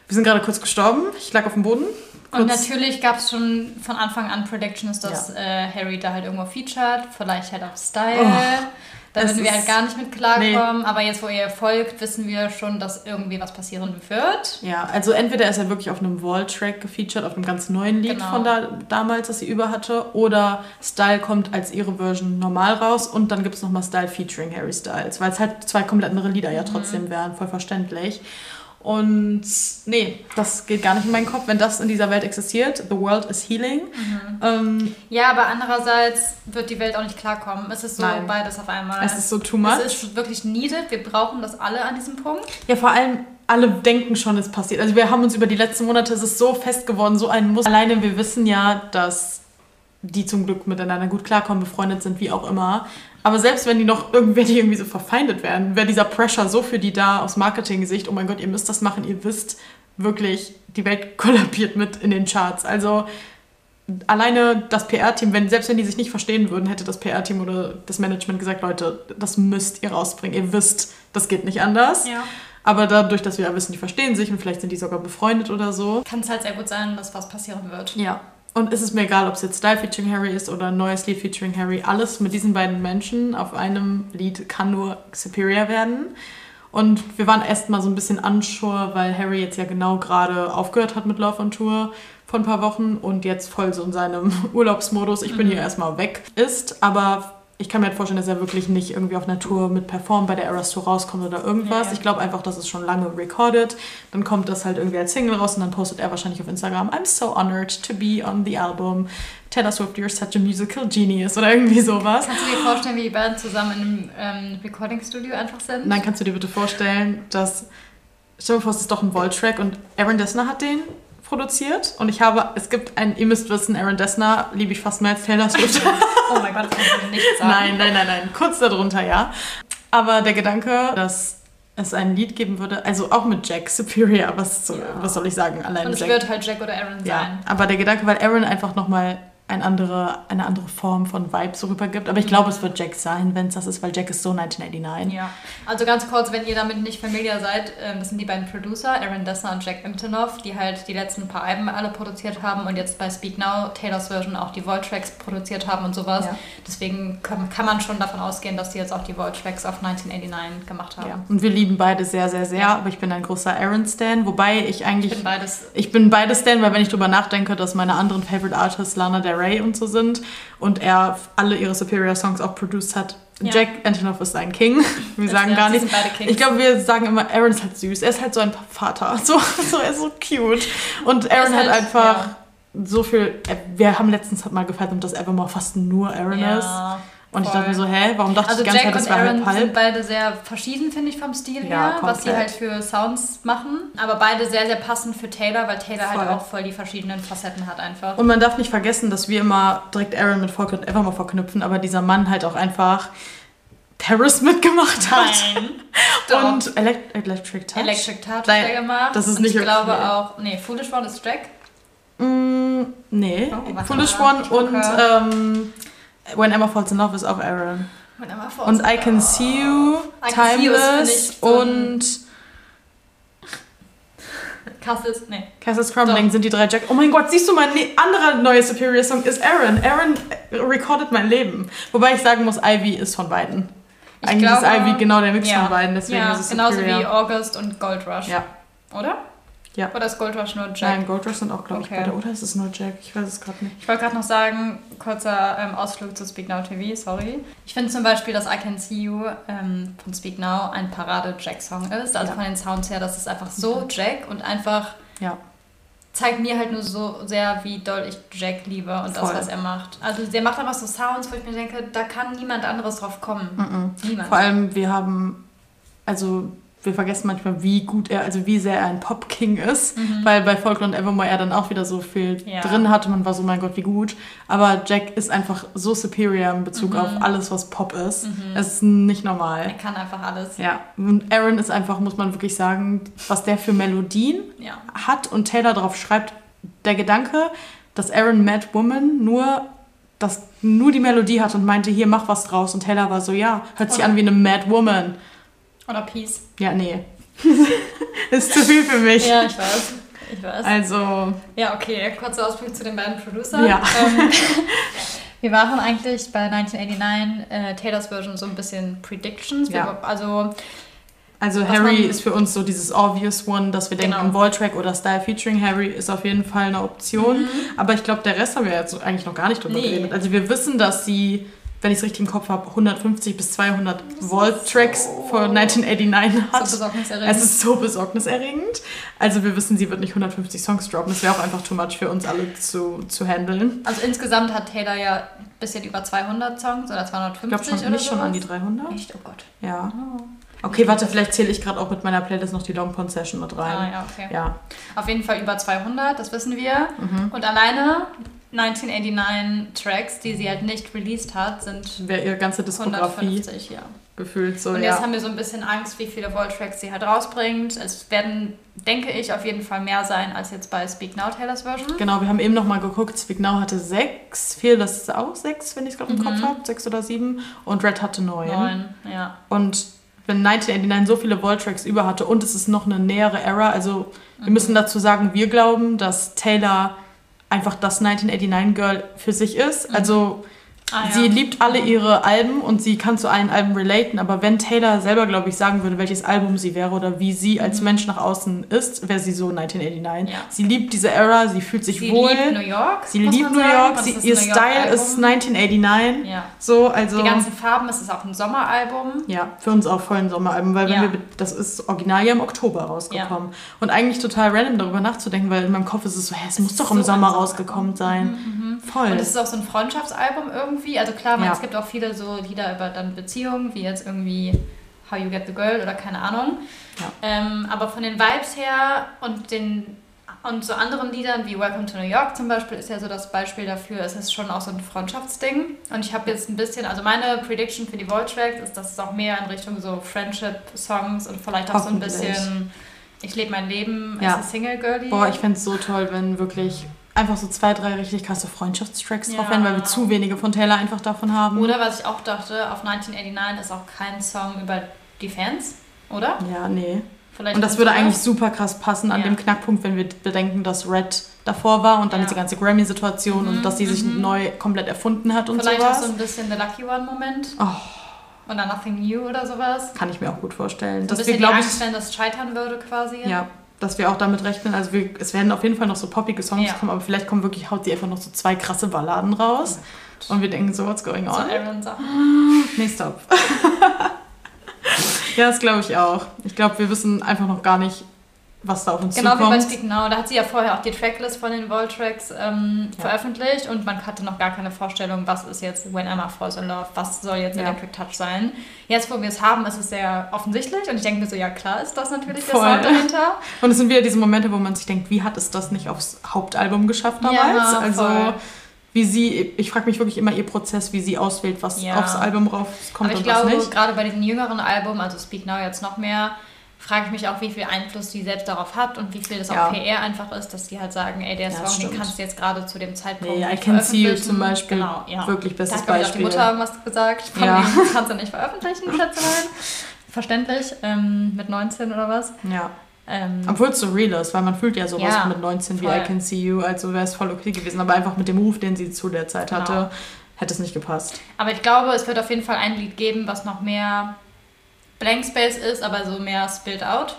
Wir sind gerade kurz gestorben. Ich lag auf dem Boden. Und natürlich gab es schon von Anfang an Predictions, dass ja. äh, Harry da halt irgendwo featured, vielleicht halt auch Style. Oh. Da würden wir halt gar nicht mit klarkommen. Nee. Aber jetzt, wo ihr folgt, wissen wir schon, dass irgendwie was passieren wird. Ja, also entweder ist er wirklich auf einem Wall-Track gefeatured, auf einem ganz neuen Lied genau. von da, damals, das sie über hatte, oder Style kommt als ihre Version normal raus und dann gibt es nochmal Style featuring Harry Styles, weil es halt zwei komplett andere Lieder ja mhm. trotzdem mhm. wären, voll verständlich. Und nee, das geht gar nicht in meinen Kopf, wenn das in dieser Welt existiert. The world is healing. Mhm. Ähm, ja, aber andererseits wird die Welt auch nicht klarkommen. Es ist so nein. beides auf einmal. Es ist so too much. Es ist wirklich needed. Wir brauchen das alle an diesem Punkt. Ja, vor allem alle denken schon, es passiert. Also wir haben uns über die letzten Monate, es ist so fest geworden, so ein Muss. Alleine wir wissen ja, dass die zum Glück miteinander gut klarkommen, befreundet sind, wie auch immer. Aber selbst wenn die noch irgendwer die irgendwie so verfeindet werden, wäre dieser Pressure so für die da aus Marketing-Sicht, oh mein Gott, ihr müsst das machen, ihr wisst wirklich, die Welt [LAUGHS] kollabiert mit in den Charts. Also alleine das PR-Team, wenn, selbst wenn die sich nicht verstehen würden, hätte das PR-Team oder das Management gesagt, Leute, das müsst ihr rausbringen. Ihr wisst, das geht nicht anders. Ja. Aber dadurch, dass wir ja wissen, die verstehen sich und vielleicht sind die sogar befreundet oder so. Kann es halt sehr gut sein, dass was passieren wird. Ja. Und es ist mir egal, ob es jetzt Style featuring Harry ist oder ein neues Lied featuring Harry. Alles mit diesen beiden Menschen auf einem Lied kann nur superior werden. Und wir waren erstmal so ein bisschen unsure, weil Harry jetzt ja genau gerade aufgehört hat mit Love on Tour vor ein paar Wochen und jetzt voll so in seinem [LAUGHS] Urlaubsmodus, ich bin mhm. hier erstmal weg ist. Aber ich kann mir halt vorstellen, dass er wirklich nicht irgendwie auf Natur mit Perform bei der Eras Tour rauskommt oder irgendwas. Ja. Ich glaube einfach, das ist schon lange recorded. Dann kommt das halt irgendwie als Single raus und dann postet er wahrscheinlich auf Instagram, I'm so honored to be on the album. Taylor Swift, you're such a musical genius oder irgendwie sowas. Kannst du dir vorstellen, wie die beiden zusammen in einem ähm, Recording-Studio einfach sind? Nein, kannst du dir bitte vorstellen, dass, stell dir vor, es ist doch ein Volt-Track und Aaron Dessner hat den produziert und ich habe, es gibt ein, ihr müsst wissen, Aaron Dessner liebe ich fast mehr als Taylor Swift. [LAUGHS] oh mein Gott, das kannst du nicht sagen. Nein, nein, nein, nein, kurz darunter, ja. Aber der Gedanke, dass es ein Lied geben würde, also auch mit Jack Superior, was, ja. was soll ich sagen, allein Und es Jack. wird halt Jack oder Aaron ja, sein. Aber der Gedanke, weil Aaron einfach nochmal eine andere, eine andere Form von Vibe so rübergibt. Aber ich glaube, es wird Jack sein, wenn es das ist, weil Jack ist so 1989. Ja, also ganz kurz, wenn ihr damit nicht familiar seid, ähm, das sind die beiden Producer, Aaron Dessner und Jack Imtonoff, die halt die letzten paar Alben alle produziert haben und jetzt bei Speak Now, Taylors Version, auch die Volt-Tracks produziert haben und sowas. Ja. Deswegen kann, kann, man schon davon ausgehen, dass die jetzt auch die Volt-Tracks auf 1989 gemacht haben. Ja. Und wir lieben beide sehr, sehr, sehr, ja. aber ich bin ein großer Aaron-Stan, wobei ich eigentlich... Ich bin beides. Ich bin beides Stan, weil wenn ich drüber nachdenke, dass meine anderen Favorite Artists, Lana Del Rey und so sind und er alle ihre Superior Songs auch produced hat. Ja. Jack Antonoff ist ein King. [LAUGHS] Wir das sagen gar nicht. Ich glaube, wir sagen immer, Aaron ist halt süß. Er ist halt so ein Vater. [LAUGHS] So, so er ist so cute. Und Aaron hat halt, einfach ja. so viel. Wir haben letztens halt mal gefeiert, dass Evermore fast nur Aaron ja. ist. Und Voll. ich dachte mir so, hä, warum dachte also ich die ganze Jack Zeit, das wäre halb halb? sind beide sehr verschieden, finde ich, vom Stil ja, her, komplett. was sie halt für Sounds machen. Aber beide sehr, sehr passend für Taylor, weil Taylor halt voll. halt auch voll die verschiedenen Facetten hat einfach. Und man darf nicht vergessen, dass wir immer direkt Aaron mit Folklore Evermore verknüpfen, aber dieser Mann halt auch einfach Paris [LAUGHS] mitgemacht hat. Nein. [LAUGHS] Und Elect Electric Touch. Electric Touch hat er gemacht. Das ist Und nicht ich okay. glaube auch, nee, Foolish One ist Jack. Mm, nee, oh, Foolish One und ähm, When Emma Falls in Love ist auch Aaron. When Emma Falls und I Can See You, I Timeless und [LAUGHS] Castles, nee. Castles Crumbling sind die drei Jack. Oh mein Gott, siehst du, mein ne anderer neuer Superior Song ist Aaron. Aaron recordet mein Leben. Wobei ich sagen muss, Ivy ist von beiden. Ich Eigentlich glaube, ist Ivy genau der Mix ja. von beiden, deswegen ja, ist es genauso wie August und Gold Rush. Ja. Oder? Ja. Oder ist Gold Rush nur Jack? Nein, Gold Rush sind auch, glaube okay. ich, beide. Oder ist es nur Jack? Ich weiß es gerade nicht. Ich wollte gerade noch sagen, kurzer ähm, Ausflug zu Speak Now TV, sorry. Ich finde zum Beispiel, dass I Can See You ähm, von Speak Now ein Parade-Jack-Song ist. Also ja. von den Sounds her, das ist einfach so Jack und einfach ja. zeigt mir halt nur so sehr, wie doll ich Jack liebe und Voll. das, was er macht. Also der macht einfach so Sounds, wo ich mir denke, da kann niemand anderes drauf kommen. Mm -mm. Niemand. Vor allem, wir haben, also wir vergessen manchmal, wie gut er, also wie sehr er ein Pop-King ist, mhm. weil bei Folklore und Evermore er dann auch wieder so viel ja. drin hatte. Man war so, mein Gott, wie gut. Aber Jack ist einfach so superior in Bezug mhm. auf alles, was Pop ist. Mhm. Es ist nicht normal. Er kann einfach alles. Ja. Und Aaron ist einfach, muss man wirklich sagen, was der für Melodien ja. hat und Taylor darauf schreibt. Der Gedanke, dass Aaron Mad Woman nur das nur die Melodie hat und meinte, hier mach was draus. Und Taylor war so, ja, hört sich Oder an wie eine Mad Woman. Oder Peace. Ja, nee. [LAUGHS] ist zu viel für mich. Ja, ich weiß. Ich weiß. Also. Ja, okay. Kurzer Ausblick zu den beiden Producern. Ja. Ähm, [LAUGHS] Wir machen eigentlich bei 1989 äh, Taylors Version so ein bisschen Predictions. Ja. Wir, also also Harry ist für uns so dieses obvious one, dass wir denken, genau. Voltrack oder Style featuring Harry ist auf jeden Fall eine Option. Mhm. Aber ich glaube, der Rest haben wir jetzt eigentlich noch gar nicht drüber nee. geredet. Also wir wissen, dass sie, wenn ich es richtig im Kopf habe, 150 bis 200 Volt-Tracks so für 1989 hat. So besorgniserregend. Es ist so besorgniserregend. Also wir wissen, sie wird nicht 150 Songs droppen. Das wäre auch einfach too much für uns alle zu, zu handeln. Also insgesamt hat Taylor ja ein bisschen über 200 Songs oder 250 ich glaube schon, nicht schon an die 300. Echt? Oh Gott. Ja. Oh. Okay, warte, vielleicht zähle ich gerade auch mit meiner Playlist noch die Long Pond Session mit rein. Ah, ja, okay. Ja. Auf jeden Fall über 200, das wissen wir. Mhm. Und alleine 1989 Tracks, die sie halt nicht released hat, sind Wer ihre ganze Diskografie 150, ja. Gefühlt so, Und jetzt ja. haben wir so ein bisschen Angst, wie viele Volt-Tracks sie halt rausbringt. Es werden, denke ich, auf jeden Fall mehr sein als jetzt bei Speak Now Taylors Version. Genau, wir haben eben nochmal geguckt. Speak Now hatte sechs, Fearless ist auch sechs, wenn ich es gerade im mhm. Kopf habe, sechs oder sieben. Und Red hatte neun. Neun, ja. Und wenn 1989 so viele Volt-Tracks über hatte und es ist noch eine nähere Era, also wir mhm. müssen dazu sagen, wir glauben, dass Taylor einfach das 1989 Girl für sich ist. Mhm. Ah, ja. Sie liebt alle ihre Alben und sie kann zu allen Alben relaten, aber wenn Taylor selber, glaube ich, sagen würde, welches Album sie wäre oder wie sie als mhm. Mensch nach außen ist, wäre sie so 1989. Ja. Sie liebt diese Era, sie fühlt sich sie wohl. Sie liebt New York. Sie liebt New York, sie, ihr New Style York ist 1989. Ja. So, also Die ganzen Farben, es ist auch ein Sommeralbum. Ja, für uns auch voll ein Sommeralbum, weil wenn wir, das ist original ja im Oktober rausgekommen. Und eigentlich total random darüber nachzudenken, weil in meinem Kopf ist es so, hä, es, es muss doch im so Sommer rausgekommen sein. Mhm, Voll. Und es ist auch so ein Freundschaftsalbum irgendwie, also klar, man, ja. es gibt auch viele so Lieder über dann Beziehungen, wie jetzt irgendwie How You Get the Girl oder keine Ahnung. Ja. Ähm, aber von den Vibes her und den und so anderen Liedern wie Welcome to New York zum Beispiel ist ja so das Beispiel dafür, es ist schon auch so ein Freundschaftsding. Und ich habe jetzt ein bisschen, also meine Prediction für die Vault Tracks ist, dass es auch mehr in Richtung so Friendship-Songs und vielleicht auch so ein bisschen ich lebe mein Leben ja. als Single Girlie. Boah, ich fände es so toll, wenn wirklich einfach so zwei, drei richtig krasse Freundschaftstracks ja. drauf werden, weil wir zu wenige von Taylor einfach davon haben. Oder was ich auch dachte, auf 1989 ist auch kein Song über die Fans, oder? Ja, nee. Vielleicht und das würde eigentlich super krass passen an ja. dem Knackpunkt, wenn wir bedenken, dass Red davor war und dann ja. die ganze Grammy-Situation mhm, und dass sie sich mhm. neu komplett erfunden hat und Vielleicht sowas. Vielleicht auch so ein bisschen der Lucky One-Moment. Oh. Oder Nothing New oder sowas. Kann ich mir auch gut vorstellen. So dass wir, glaube ich, wenn das scheitern würde quasi. Ja, dass wir auch damit rechnen. Also wir, es werden auf jeden Fall noch so poppige Songs ja. kommen, aber vielleicht kommen wirklich, haut sie einfach noch so zwei krasse Balladen raus. Oh und wir denken so, what's going on? So Aaron Sachen. [LAUGHS] [LAUGHS] Nee, stop. [LAUGHS] ja, das glaube ich auch. Ich glaube, wir wissen einfach noch gar nicht, was da auf uns genau zukommt. Genau wie bei Speak Now. Da hat sie ja vorher auch die Tracklist von den Volt-Tracks ähm, ja. veröffentlicht und man hatte noch gar keine Vorstellung, was ist jetzt When Emma Falls in Love, was soll jetzt ja. Electric Touch sein. Jetzt, wo wir es haben, ist es sehr offensichtlich und ich denke mir so, ja klar ist das natürlich Voll. der Sound dahinter. [LAUGHS] Und es sind wieder diese Momente, wo man sich denkt, wie hat es das nicht aufs Hauptalbum geschafft damals? Ja, also voll wie sie, ich frage mich wirklich immer ihr Prozess, wie sie auswählt, was ja. aufs Album rauskommt Aber ich glaube, gerade bei diesem jüngeren Album, also Speak Now jetzt noch mehr, frage ich mich auch, wie viel Einfluss sie selbst darauf hat und wie viel das ja. auch PR einfach ist, dass sie halt sagen, ey, der ja, Song, den kannst du jetzt gerade zu dem Zeitpunkt nee, I Can See You zum Beispiel, genau, ja. wirklich bestes da hat, Beispiel. Da hat die Mutter was gesagt, von ja. dem kannst du nicht veröffentlichen, [LAUGHS] Schätzelein. Verständlich, ähm, mit 19 oder was. Ja. Ähm, Obwohl es so real ist, weil man fühlt ja sowas ja, mit 19 voll. wie I Can See You, also wäre es voll okay gewesen, aber einfach mit dem Ruf, den sie zu der Zeit genau. hatte, hätte es nicht gepasst. Aber ich glaube, es wird auf jeden Fall ein Lied geben, was noch mehr Blank Space ist, aber so mehr Spilled Out.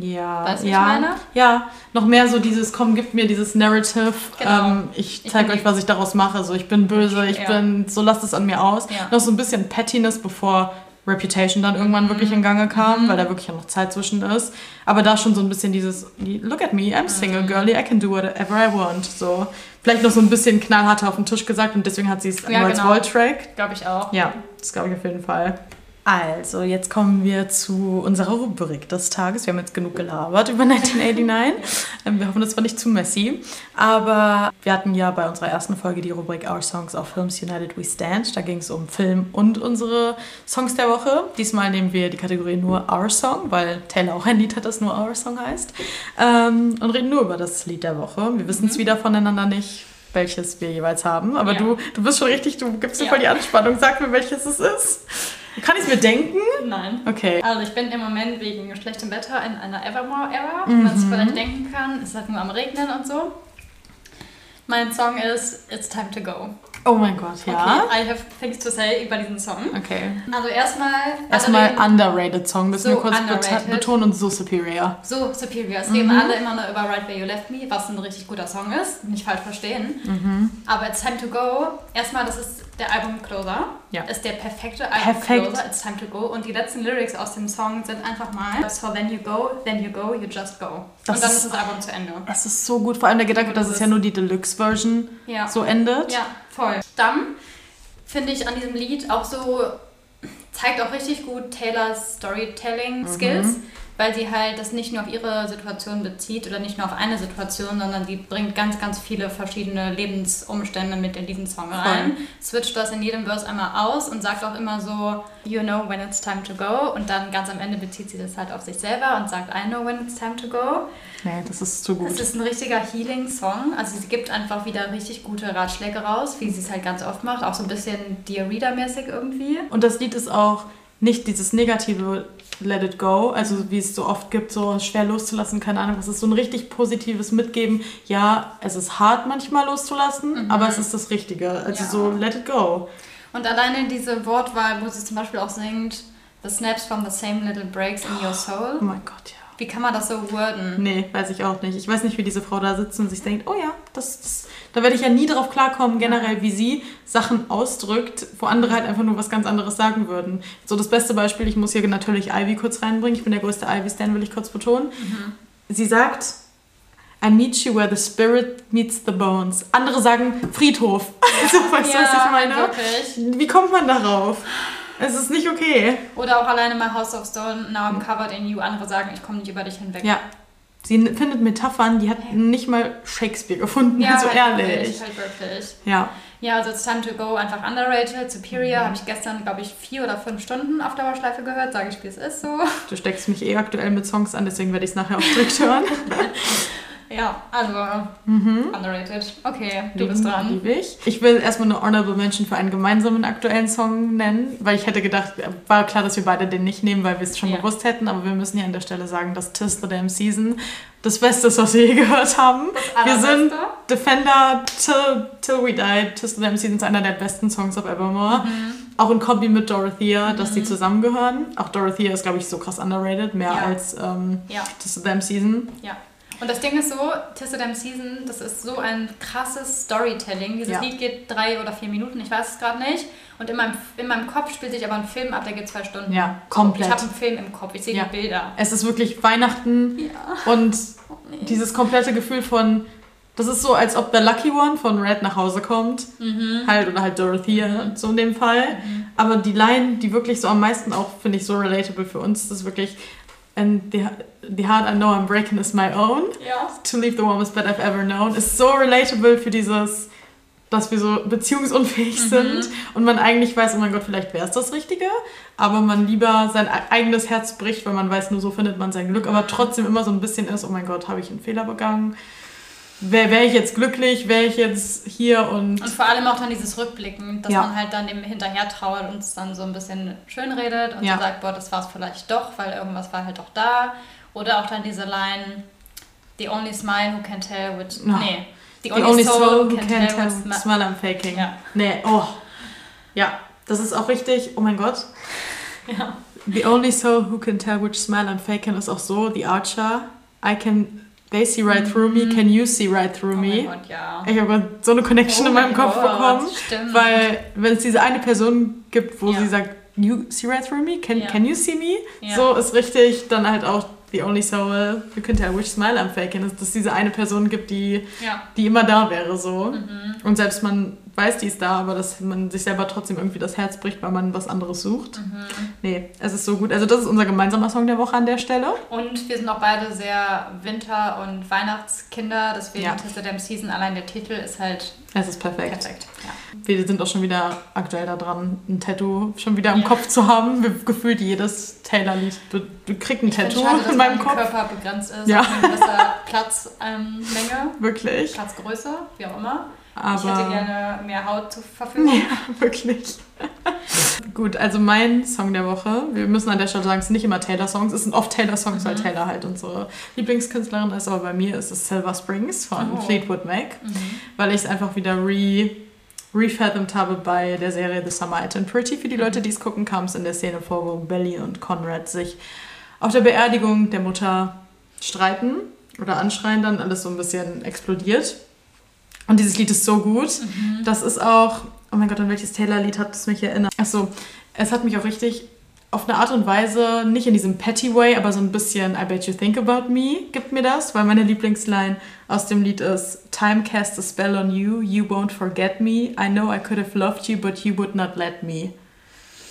Ja, weißt du, ja, ich meine? Ja, noch mehr so dieses, komm, gib mir dieses Narrative. Genau. Ähm, ich zeige euch, was ich daraus mache. So, ich bin böse, ich ja. bin, so lasst es an mir aus. Ja. Noch so ein bisschen Pettiness, bevor Reputation dann irgendwann mhm. wirklich in Gange kam, mhm. weil da wirklich noch Zeit zwischen ist. Aber da schon so ein bisschen dieses, look at me, I'm single, mhm. girly, I can do whatever I want. So, vielleicht noch so ein bisschen knallharter auf den Tisch gesagt und deswegen hat sie es ja, nur genau. als Wall-Track. Glaube ich auch. Ja, das glaube ich auf jeden Fall. Also, jetzt kommen wir zu unserer Rubrik des Tages. Wir haben jetzt genug gelabert über [LAUGHS] 1989. Ähm, wir hoffen, das war nicht zu messy. Aber wir hatten ja bei unserer ersten Folge die Rubrik Our Songs of Films United We Stand. Da ging es um Film und unsere Songs der Woche. Diesmal nehmen wir die Kategorie nur Our Song, weil Taylor auch ein Lied hat, das nur Our Song heißt. Ähm, und reden nur über das Lied der Woche. Wir wissen es mhm. wieder voneinander nicht welches wir jeweils haben. Aber ja. du, du bist schon richtig, du gibst dir ja. voll die Anspannung. Sag mir, welches es ist. Kann ich es mir denken? Nein. Okay. Also ich bin im Moment wegen schlechtem Wetter in einer Evermore-Era, wie mhm. man es vielleicht denken kann. Es ist halt nur am Regnen und so. Mein Song ist It's Time to Go. Oh mein Gott, ja. Okay, I have things to say über diesen Song. Okay. Also erstmal... Erstmal underrated Song, müssen So wir kurz underrated. betonen und so superior. So superior. Es Mhm. reden alle immer nur über Right Where You Left Me, was ein richtig guter Song ist. Nicht falsch verstehen. Mhm. Aber It's Time to Go, erstmal, das ist der Album-Closer. Ja. Ist der perfekte Perfekt. Album-Closer. It's Time to Go. Und die letzten Lyrics aus dem Song sind einfach mal So then you go, then you go, you just go. Das Und dann ist- das Album zu Ende. Es ist so gut, vor allem der Gedanke, dass Das es ja nur die Deluxe-Version Ja. so endet. Ja, voll. Dann finde ich an diesem Lied auch so, zeigt auch richtig gut Taylors Storytelling-Skills, Mhm. Weil sie halt das nicht nur auf ihre Situation bezieht oder nicht nur auf eine Situation, sondern sie bringt ganz, ganz viele verschiedene Lebensumstände mit in diesen Song rein. Switcht das in jedem Verse einmal aus und sagt auch immer so, you know when it's time to go. Und dann ganz am Ende bezieht sie das halt auf sich selber und sagt, I know when it's time to go. Nee, das ist zu gut. Es ist ein richtiger Healing-Song. Also sie gibt einfach wieder richtig gute Ratschläge raus, wie sie es halt ganz oft macht. Auch so ein bisschen Dear Reader-mäßig irgendwie. Und das Lied ist auch nicht dieses negative Let It Go, also wie es so oft gibt, so schwer loszulassen, keine Ahnung, es ist so ein richtig positives Mitgeben. Ja, es ist hart manchmal loszulassen, aber es ist das Richtige. Also Ja. so Let It Go. Und alleine diese Wortwahl, wo sie zum Beispiel auch singt, The snaps from the same little breaks in your Oh soul. mein Gott, ja. Wie kann man das so worden? Nee, weiß ich auch nicht. Ich weiß nicht, wie diese Frau da sitzt und sich denkt, oh ja, das, das da werde ich ja nie drauf klarkommen, generell, wie sie Sachen ausdrückt, wo andere halt einfach nur was ganz anderes sagen würden. So das beste Beispiel, ich muss hier natürlich Ivy kurz reinbringen. Ich bin der größte Ivy-Stan, will ich kurz betonen. Sie sagt, I meet you where the spirit meets the bones. Andere sagen Friedhof. [LAUGHS] so, weißt du, was ich meine? wirklich. Wie kommt man darauf? Es ist nicht okay. Oder auch alleine My House of Stone, Now I'm covered in you. Andere sagen, ich komme nicht über dich hinweg. Ja. Sie findet Metaphern, die hat nicht mal Shakespeare gefunden. Ja, [LAUGHS] also halt ehrlich. Wirklich, halt wirklich. Ja. Ja, also It's Time to Go, einfach underrated. Mhm. Superior habe ich gestern, glaube ich, vier oder fünf Stunden auf Dauerschleife gehört. Sage ich, wie es ist so. Du steckst mich eh aktuell mit Songs an, deswegen werde ich es nachher auch strikt hören. [LAUGHS] Ja, also underrated. Okay, du Lieben, bist dran. Liebe ich. Ich will erstmal eine Honorable Mention für einen gemeinsamen aktuellen Song nennen, weil ich hätte gedacht, war klar, dass wir beide den nicht nehmen, weil wir es schon Ja. gewusst hätten, aber wir müssen ja an der Stelle sagen, dass Tis the Damn Season das Beste ist, was wir je gehört haben. Wir sind? Defender till, till We Die. Tis the Damn Season ist einer der besten Songs of Evermore. Mhm. Auch in Kombi mit Dorothea, dass die zusammengehören. Auch Dorothea ist, glaube ich, so krass underrated, mehr Ja. als ähm, Ja, Tis the Damn Season. ja. Und das Ding ist so, Tissa Damn Season, das ist so ein krasses Storytelling. Dieses Ja. Lied geht drei oder vier Minuten, ich weiß es gerade nicht. Und in meinem, in meinem Kopf spielt sich aber ein Film ab, der geht zwei Stunden. Ja, komplett. ich habe einen Film im Kopf, ich sehe Ja. die Bilder. Es ist wirklich Weihnachten Ja. und Oh, nee. dieses komplette Gefühl von, das ist so, als ob der Lucky One von Red nach Hause kommt. Mhm. Halt, oder halt Dorothea, so in dem Fall. Aber die Line, die wirklich so am meisten auch, finde ich, so relatable für uns, das ist wirklich, and the, the heart I know I'm breaking is my own. Ja. To leave the warmest bed I've ever known. Ist so relatable für dieses, dass wir so beziehungsunfähig sind und man eigentlich weiß, oh mein Gott, vielleicht wäre es das Richtige, aber man lieber sein eigenes Herz bricht, weil man weiß, nur so findet man sein Glück, aber trotzdem immer so ein bisschen ist, oh mein Gott, habe ich einen Fehler begangen? Wäre wär ich jetzt glücklich? Wäre ich jetzt hier und... Und vor allem auch dann dieses Rückblicken, dass Ja. man halt dann dem hinterher trauert und es dann so ein bisschen schön redet und Ja. sagt, boah, das war es vielleicht doch, weil irgendwas war halt doch da. Oder auch dann diese Line, the only smile who can tell which... Ja. Nee. The The only soul who can tell which what smi- smile I'm faking. Ja. Nee, oh. Ja, das ist auch richtig, oh mein Gott. [LAUGHS] Ja. The only soul who can tell which smile I'm faking ist auch so, The Archer. I can, they see right through me, can you see right through Mhm. Oh me? Gott, ja. Ich habe so eine Connection Oh in meinem mein Kopf Gott, bekommen, Stimmt. weil wenn es diese eine Person gibt, wo Ja. sie sagt, you see right through me, can, Ja. can you see me? So ist richtig dann halt auch the only soul who can tell which smile I'm faking, dass es diese eine Person gibt, die, ja. die immer da wäre so. Mhm. Und selbst man weiß, die ist da, aber dass man sich selber trotzdem irgendwie das Herz bricht, weil man was anderes sucht. Mhm. Nee, es ist so gut. Also das ist unser gemeinsamer Song der Woche an der Stelle. Und wir sind auch beide sehr Winter- und Weihnachtskinder, deswegen Ja. Tista Dem Season, allein der Titel ist halt Es ist perfekt. perfekt. Ja. Wir sind auch schon wieder aktuell da dran, ein Tattoo schon wieder im Ja. Kopf zu haben. Wir, gefühlt jedes Taylor-Lied, du, du kriegst ein Ich Tattoo schade, in meinem mein Kopf. Körper begrenzt ist Ja. auf eine gewisse Platzmenge, ähm, [LAUGHS] Wirklich. Platzgröße, wie auch immer. Ich Aber hätte gerne mehr Haut zur Verfügung. [LAUGHS] Ja, wirklich. [LAUGHS] Gut, also mein Song der Woche. Wir müssen an der Stelle sagen, es sind nicht immer Taylor-Songs. Es sind oft Taylor-Songs, Mhm. weil Taylor halt unsere Lieblingskünstlerin ist. Aber bei mir ist es Silver Springs von Oh. Fleetwood Mac. Mhm. Weil ich es einfach wieder re refathomed habe bei der Serie The Summer and Pretty. Für die Leute, die es gucken, kam es in der Szene vor, wo Belly und Conrad sich auf der Beerdigung der Mutter streiten oder anschreien, dann alles so ein bisschen explodiert. Und dieses Lied ist so gut. Mhm. Das ist auch, oh mein Gott, an welches Taylor-Lied hat es mich erinnert? Achso, es hat mich auch richtig auf eine Art und Weise, nicht in diesem petty way, aber so ein bisschen I bet you think about me gibt mir das, weil meine Lieblingsline aus dem Lied ist Time cast a spell on you, you won't forget me. I know I could have loved you, but you would not let me.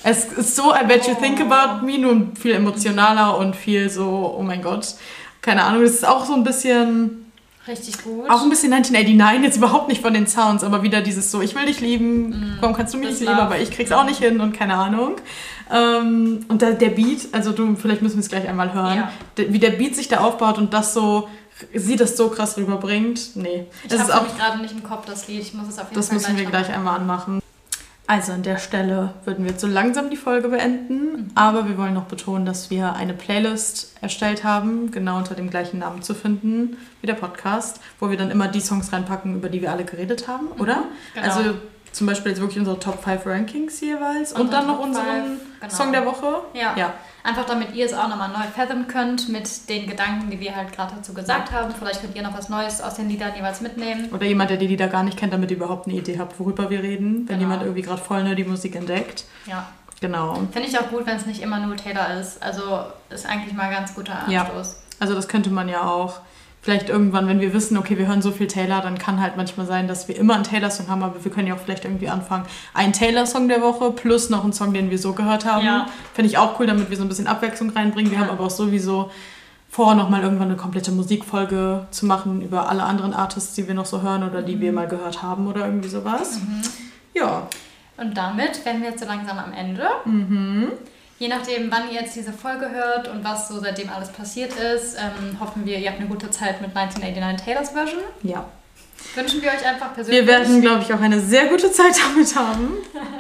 Es ist so I bet you think about me, nur viel emotionaler und viel so, oh mein Gott, keine Ahnung, das ist auch so ein bisschen Richtig gut. Auch ein bisschen 1989, jetzt überhaupt nicht von den Sounds, aber wieder dieses so, ich will dich lieben, mm, warum kannst du mich nicht lieben, aber ich krieg's auch nicht hin und keine Ahnung. Ähm, und da, der Beat, also du, vielleicht müssen wir es gleich einmal hören, ja. der, wie der Beat sich da aufbaut und das so, sie das so krass rüberbringt. Nee. Ich habe gerade nicht im Kopf das Lied, ich muss es auf jeden das Fall Das müssen wir gleich einmal anmachen. Also an der Stelle würden wir jetzt so langsam die Folge beenden, mhm. aber wir wollen noch betonen, dass wir eine Playlist erstellt haben, genau unter dem gleichen Namen zu finden wie der Podcast, wo wir dann immer die Songs reinpacken, über die wir alle geredet haben, mhm. oder? Genau. Also zum Beispiel jetzt wirklich unsere Top 5 Rankings jeweils und, und dann noch unseren genau. Song der Woche. Ja. ja. Einfach damit ihr es auch nochmal neu fathomen könnt mit den Gedanken, die wir halt gerade dazu gesagt haben. Vielleicht könnt ihr noch was Neues aus den Liedern jeweils mitnehmen. Oder jemand, der die Lieder gar nicht kennt, damit ihr überhaupt eine Idee habt, worüber wir reden. Wenn genau. jemand irgendwie gerade voll neu die Musik entdeckt. Ja. Genau. Finde ich auch gut, wenn es nicht immer nur Taylor ist. Also ist eigentlich mal ein ganz guter Anstoß. Ja. Also das könnte man ja auch vielleicht irgendwann, wenn wir wissen, okay, wir hören so viel Taylor, dann kann halt manchmal sein, dass wir immer einen Taylor-Song haben, aber wir können ja auch vielleicht irgendwie anfangen, einen Taylor-Song der Woche plus noch einen Song, den wir so gehört haben. Ja. Finde ich auch cool, damit wir so ein bisschen Abwechslung reinbringen. Wir ja. haben aber auch sowieso vor, nochmal irgendwann eine komplette Musikfolge zu machen über alle anderen Artists, die wir noch so hören oder die mhm. wir mal gehört haben oder irgendwie sowas. Mhm. Ja. Und damit wären wir jetzt so langsam am Ende. Mhm. Je nachdem, wann ihr jetzt diese Folge hört und was so seitdem alles passiert ist, ähm, hoffen wir, ihr habt eine gute Zeit mit 1989 Taylors Version. Ja. Wünschen wir euch einfach persönlich. Wir werden, glaube ich, auch eine sehr gute Zeit damit haben.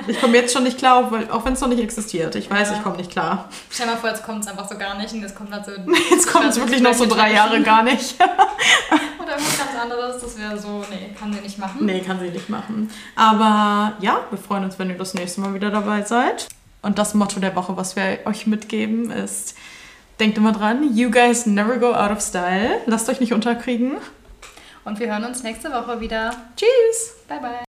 Ich komme jetzt schon nicht klar, auch wenn es noch nicht existiert. Ich weiß, ja. ich komme nicht klar. Stell dir mal vor, jetzt kommt es einfach so gar nicht und jetzt kommt halt so. [LAUGHS] Jetzt kommt es wirklich noch so drei Jahre gar nicht. [LAUGHS] Oder irgendwas ganz anderes. Das wäre so, nee, kann sie nicht machen. Nee, kann sie nicht machen. Aber ja, wir freuen uns, wenn ihr das nächste Mal wieder dabei seid. Und das Motto der Woche, was wir euch mitgeben, ist, denkt immer dran, you guys never go out of style. Lasst euch nicht unterkriegen. Und wir hören uns nächste Woche wieder. Tschüss. Bye, bye.